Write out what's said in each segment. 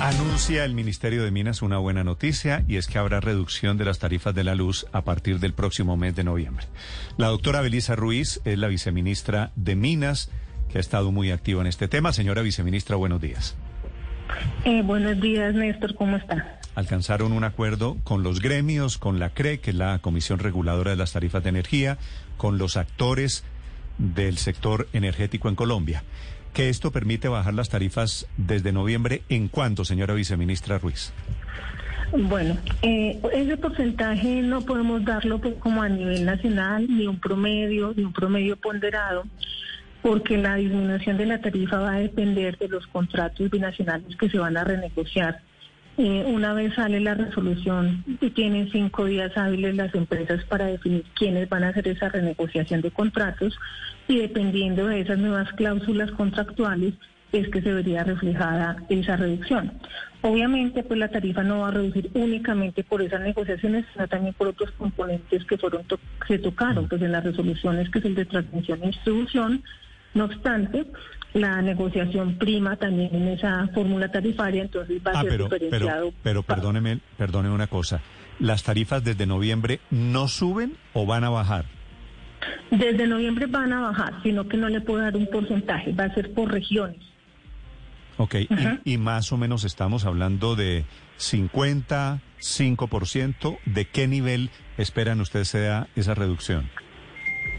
Anuncia el Ministerio de Minas una buena noticia y es que habrá reducción de las tarifas de la luz a partir del próximo mes de noviembre. La doctora Belisa Ruiz es la viceministra de Minas que ha estado muy activa en este tema. Señora viceministra, buenos días. Eh, buenos días, Néstor, ¿cómo está? Alcanzaron un acuerdo con los gremios, con la CRE, que es la Comisión Reguladora de las Tarifas de Energía, con los actores del sector energético en Colombia que esto permite bajar las tarifas desde noviembre. ¿En cuánto, señora viceministra Ruiz? Bueno, eh, ese porcentaje no podemos darlo pues, como a nivel nacional, ni un promedio, ni un promedio ponderado, porque la disminución de la tarifa va a depender de los contratos binacionales que se van a renegociar. Eh, una vez sale la resolución y tienen cinco días hábiles las empresas para definir quiénes van a hacer esa renegociación de contratos y dependiendo de esas nuevas cláusulas contractuales es que se vería reflejada esa reducción. Obviamente, pues la tarifa no va a reducir únicamente por esas negociaciones, sino también por otros componentes que fueron se tocaron, pues en las resoluciones que es el de transmisión e distribución. No obstante, la negociación prima también en esa fórmula tarifaria, entonces va a ah, ser diferenciado. Pero, pero perdóneme, perdóneme una cosa. ¿Las tarifas desde noviembre no suben o van a bajar? Desde noviembre van a bajar, sino que no le puedo dar un porcentaje, va a ser por regiones. Ok, y, y, más o menos estamos hablando de 50, 5%. ¿De qué nivel esperan ustedes sea esa reducción?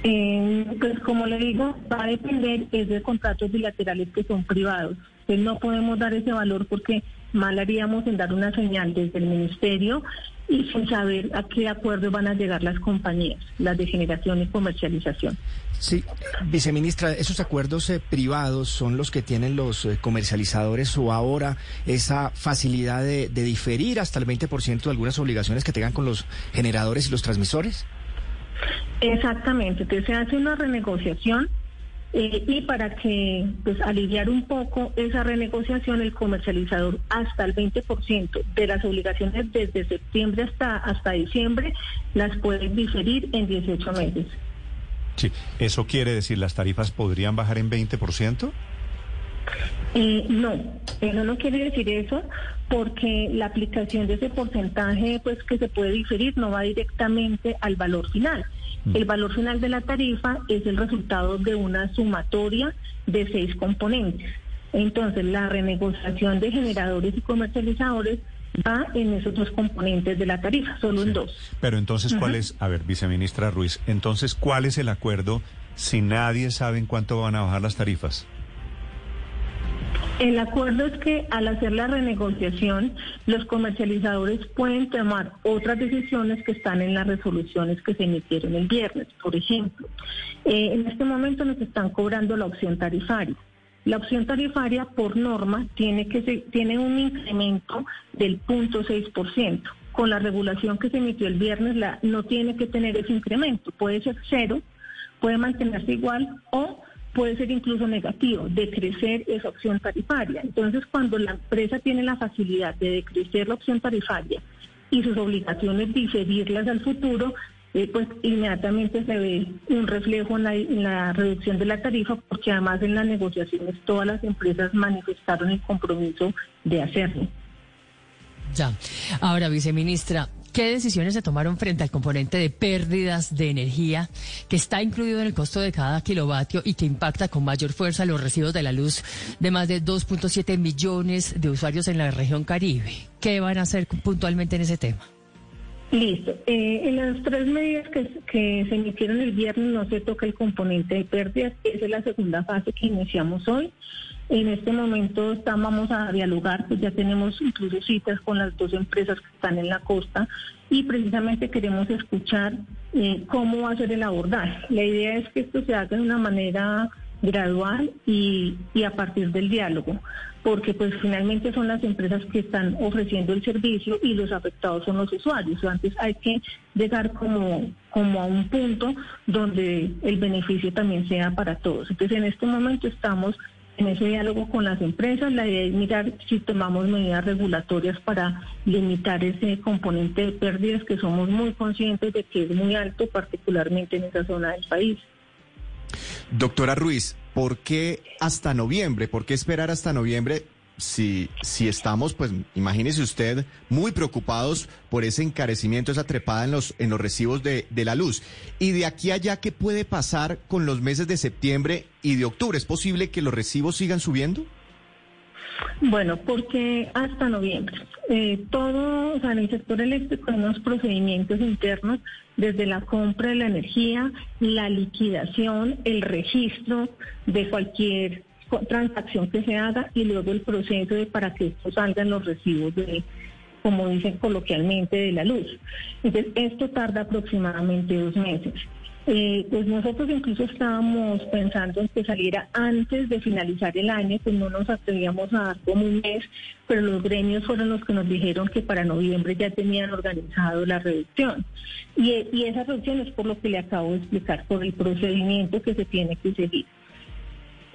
Eh, pues como le digo, va a depender es de contratos bilaterales que son privados. Entonces no podemos dar ese valor porque mal haríamos en dar una señal desde el ministerio y sin saber a qué acuerdo van a llegar las compañías, las de generación y comercialización. Sí, viceministra, esos acuerdos eh, privados son los que tienen los eh, comercializadores o ahora esa facilidad de, de diferir hasta el 20% de algunas obligaciones que tengan con los generadores y los transmisores. Exactamente, entonces se hace una renegociación eh, y para que pues aliviar un poco esa renegociación el comercializador hasta el 20% de las obligaciones desde septiembre hasta hasta diciembre las puede diferir en 18 meses. Sí, eso quiere decir las tarifas podrían bajar en 20%? Eh, no, eso no quiere decir eso porque la aplicación de ese porcentaje pues que se puede diferir no va directamente al valor final. Mm. El valor final de la tarifa es el resultado de una sumatoria de seis componentes. Entonces, la renegociación de generadores y comercializadores va en esos dos componentes de la tarifa, solo en dos. Pero entonces, ¿cuál es, a ver, viceministra Ruiz, entonces, ¿cuál es el acuerdo si nadie sabe en cuánto van a bajar las tarifas? El acuerdo es que al hacer la renegociación, los comercializadores pueden tomar otras decisiones que están en las resoluciones que se emitieron el viernes. Por ejemplo, eh, en este momento nos están cobrando la opción tarifaria. La opción tarifaria, por norma, tiene, que tiene un incremento del 0.6%. Con la regulación que se emitió el viernes, la, no tiene que tener ese incremento. Puede ser cero, puede mantenerse igual o puede ser incluso negativo, decrecer esa opción tarifaria. Entonces, cuando la empresa tiene la facilidad de decrecer la opción tarifaria y sus obligaciones diferirlas al futuro, eh, pues inmediatamente se ve un reflejo en la, reducción de la tarifa, porque además en las negociaciones todas las empresas manifestaron el compromiso de hacerlo. Ya. Ahora, viceministra, ¿Qué decisiones se tomaron frente al componente de pérdidas de energía que está incluido en el costo de cada kilovatio y que impacta con mayor fuerza los recibos de la luz de más de 2.7 millones de usuarios en la región Caribe? ¿Qué van a hacer puntualmente en ese tema? Listo. Eh, en las tres medidas que, se emitieron el viernes no se toca el componente de pérdidas. Esa es la segunda fase que iniciamos hoy. En este momento estamos, vamos a dialogar, pues ya tenemos incluso citas con las dos empresas que están en la costa y precisamente queremos escuchar eh, cómo va a ser el abordaje. La idea es que esto se haga de una manera gradual y, y a partir del diálogo, porque pues finalmente son las empresas que están ofreciendo el servicio y los afectados son los usuarios. Antes hay que llegar como, como a un punto donde el beneficio también sea para todos. Entonces en este momento estamos en ese diálogo con las empresas. La idea es mirar si tomamos medidas regulatorias para limitar ese componente de pérdidas que somos muy conscientes de que es muy alto, particularmente en esa zona del país. Doctora Ruiz, ¿por qué hasta noviembre? ¿Por qué esperar hasta noviembre si, si estamos, pues imagínese usted, muy preocupados por ese encarecimiento, esa trepada en los, en los recibos de, de la luz. Y de aquí a allá, ¿qué puede pasar con los meses de septiembre y de octubre? ¿Es posible que los recibos sigan subiendo? Bueno, porque hasta noviembre. Eh, todo, en el sector eléctrico unos procedimientos internos desde la compra de la energía, la liquidación, el registro de cualquier transacción que se haga y luego el proceso de para que esto salgan los recibos de, como dicen coloquialmente, de la luz. Entonces, esto tarda aproximadamente dos meses. Eh, pues nosotros incluso estábamos pensando en que saliera antes de finalizar el año, pues no nos atrevíamos a dar como un mes, pero los gremios fueron los que nos dijeron que para noviembre ya tenían organizado la reducción. Y, y esa reducción es por lo que le acabo de explicar, por el procedimiento que se tiene que seguir.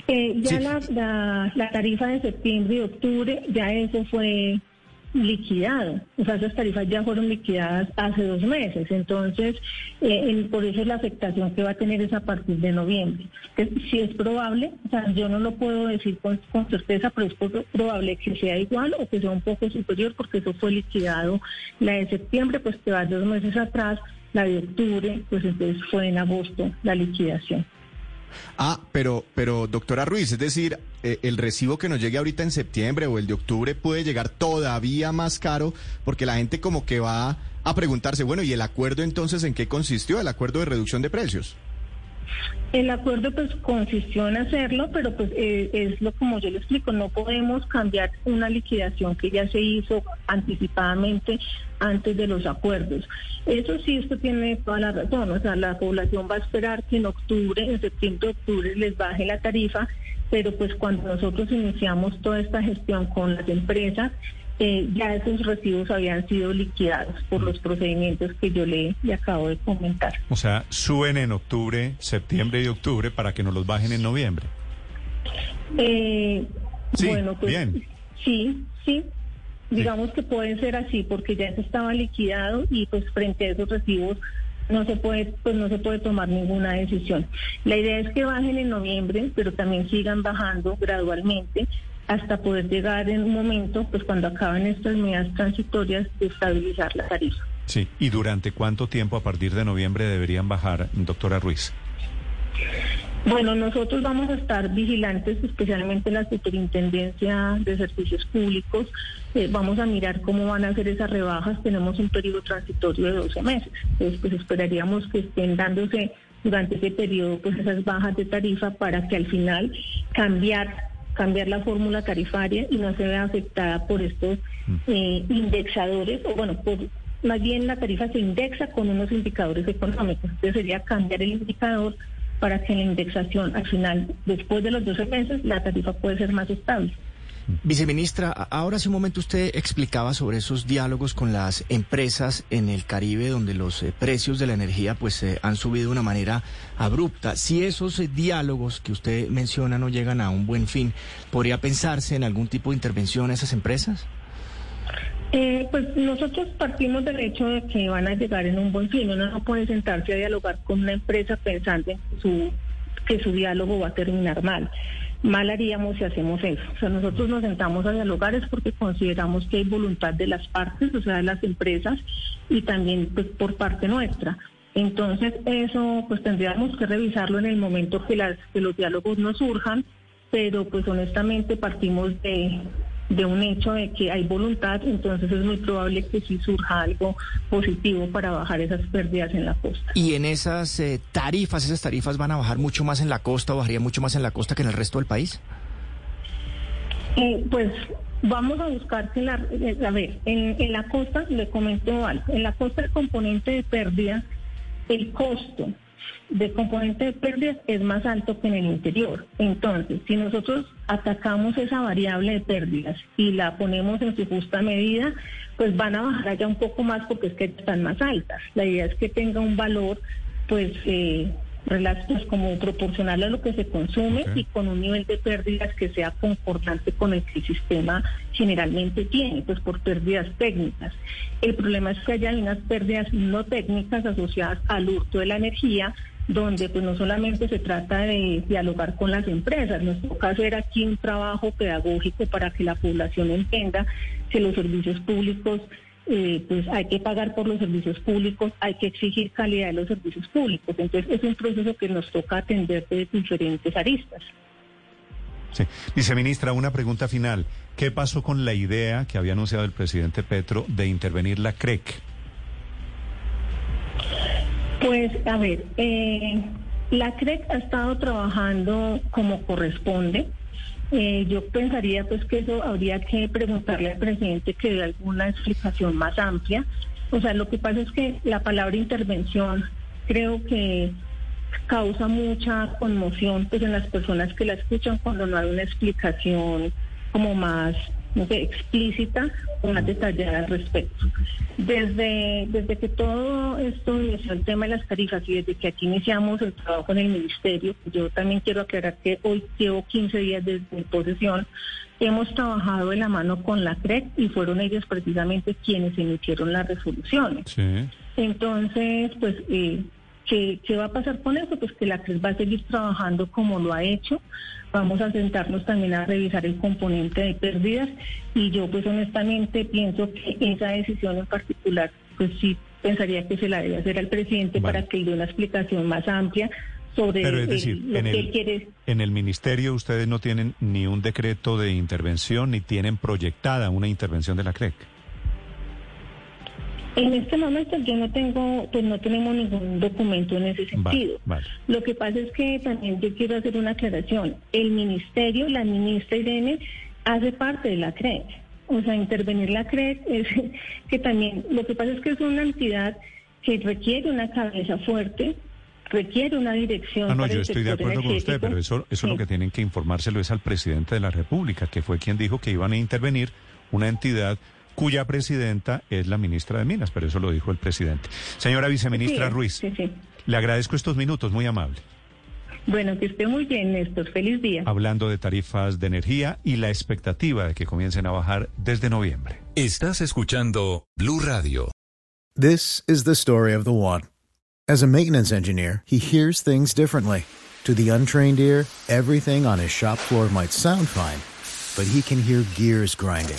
Eh, ya la, la, la tarifa de septiembre y octubre, ya eso fue liquidado. O sea, esas tarifas ya fueron liquidadas hace dos meses. Entonces, eh, por eso es la afectación que va a tener es a partir de noviembre. si es probable, o sea, yo no lo puedo decir con, certeza, pero es probable que sea igual o que sea un poco superior, porque eso fue liquidado la de septiembre, pues que va dos meses atrás, la de octubre, pues entonces fue en agosto la liquidación. Ah, pero, pero doctora Ruiz, es decir, eh, el recibo que nos llegue ahorita en septiembre o el de octubre puede llegar todavía más caro porque la gente como que va a preguntarse, bueno, ¿y el acuerdo entonces en qué consistió, el acuerdo de reducción de precios? El acuerdo pues consistió en hacerlo, pero pues eh, es lo como yo le explico, no podemos cambiar una liquidación que ya se hizo anticipadamente antes de los acuerdos. Eso sí, esto tiene toda la razón, o sea, la población va a esperar que en octubre, en septiembre, octubre les baje la tarifa, pero pues cuando nosotros iniciamos toda esta gestión con las empresas, eh, ya esos recibos habían sido liquidados por los procedimientos que yo le, acabo de comentar. O sea, suben en octubre, septiembre y octubre para que nos los bajen en noviembre. Eh, sí, bueno, pues, bien. Sí, sí. Digamos que puede ser así porque ya se estaba liquidado y pues frente a esos recibos no se puede pues no se puede tomar ninguna decisión. La idea es que bajen en noviembre, pero también sigan bajando gradualmente hasta poder llegar en un momento, pues cuando acaben estas medidas transitorias, de estabilizar la tarifa. Sí, ¿y durante cuánto tiempo a partir de noviembre deberían bajar, doctora Ruiz? Bueno, nosotros vamos a estar vigilantes, especialmente la Superintendencia de Servicios Públicos. Eh, vamos a mirar cómo van a hacer esas rebajas. Tenemos un periodo transitorio de 12 meses. Entonces, pues esperaríamos que estén dándose durante ese periodo pues esas bajas de tarifa para que al final cambiar cambiar la fórmula tarifaria y no se vea afectada por estos mm. eh, indexadores, o bueno, por, más bien la tarifa se indexa con unos indicadores económicos. Entonces sería cambiar el indicador para que la indexación al final, después de los 12 meses, la tarifa puede ser más estable. Viceministra, ahora hace un momento usted explicaba sobre esos diálogos con las empresas en el Caribe donde los eh, precios de la energía pues eh, han subido de una manera abrupta. Si esos eh, diálogos que usted menciona no llegan a un buen fin, ¿podría pensarse en algún tipo de intervención a esas empresas? pues nosotros partimos del hecho de que van a llegar en un buen fin. Uno no puede sentarse a dialogar con una empresa pensando en su, que su diálogo va a terminar mal mal haríamos si hacemos eso. O sea, nosotros nos sentamos a dialogar es porque consideramos que hay voluntad de las partes, o sea, de las empresas y también pues, por parte nuestra. Entonces, eso pues tendríamos que revisarlo en el momento que, las, que los diálogos no surjan, pero pues honestamente partimos de, de un hecho de que hay voluntad, entonces es muy probable que sí surja algo positivo para bajar esas pérdidas en la costa. ¿Y en esas eh, tarifas, esas tarifas van a bajar mucho más en la costa o bajaría mucho más en la costa que en el resto del país? Eh, pues vamos a buscar que la, eh, a ver, en, en la costa, le comento algo, en la costa el componente de pérdida, el costo de componente de pérdidas es más alto que en el interior. Entonces, si nosotros atacamos esa variable de pérdidas y la ponemos en su justa medida, pues van a bajar allá un poco más porque es que están más altas. La idea es que tenga un valor, pues, eh, pues como proporcional a lo que se consume y con un nivel de pérdidas que sea concordante con el que el sistema generalmente tiene, pues por pérdidas técnicas. El problema es que haya unas pérdidas no técnicas asociadas al hurto de la energía, donde pues no solamente se trata de dialogar con las empresas, nos toca hacer aquí un trabajo pedagógico para que la población entienda que los servicios públicos eh, pues hay que pagar por los servicios públicos, hay que exigir calidad de los servicios públicos. Entonces es un proceso que nos toca atender de diferentes aristas. Sí. Viceministra, una pregunta final. ¿Qué pasó con la idea que había anunciado el presidente Petro de intervenir la CREC? Pues, a ver, eh, la CREC ha estado trabajando como corresponde. Eh, yo pensaría pues que eso habría que preguntarle al presidente que dé alguna explicación más amplia. O sea, lo que pasa es que la palabra intervención creo que causa mucha conmoción pues en las personas que la escuchan cuando no hay una explicación como más no sé, explícita o más detallada al respecto. Desde, desde que todo esto inició el tema de las tarifas y desde que aquí iniciamos el trabajo en el ministerio, yo también quiero aclarar que hoy llevo 15 días desde mi posesión, hemos trabajado de la mano con la CREC y fueron ellos precisamente quienes emitieron las resoluciones. Entonces, pues... Eh, ¿Qué, va a pasar con eso? Pues que la CRES va a seguir trabajando como lo ha hecho. Vamos a sentarnos también a revisar el componente de pérdidas y yo pues honestamente pienso que esa decisión en particular pues sí pensaría que se la debe hacer al presidente para que dé una explicación más amplia sobre Pero es decir, lo en que el, quiere. En el ministerio ustedes no tienen ni un decreto de intervención ni tienen proyectada una intervención de la CREC. En este momento yo no tengo, pues no tenemos ningún documento en ese sentido. Lo que pasa es que también yo quiero hacer una aclaración. El ministerio, la ministra Irene, hace parte de la CREC. O sea, intervenir la CREC es que también, lo que pasa es que es una entidad que requiere una cabeza fuerte, requiere una dirección. No, no, yo estoy de acuerdo con usted, pero eso, eso lo que tienen que informárselo es al presidente de la República, que fue quien dijo que iban a intervenir una entidad cuya presidenta es la ministra de Minas, pero eso lo dijo el presidente. Señora viceministra Ruiz, le agradezco estos minutos, muy amable. Bueno, que esté muy bien, Néstor. Feliz día. Hablando de tarifas de energía y la expectativa de que comiencen a bajar desde noviembre. Estás escuchando Blue Radio. This is the story of the one. As a maintenance engineer, he hears things differently. To the untrained ear, everything on his shop floor might sound fine, but he can hear gears grinding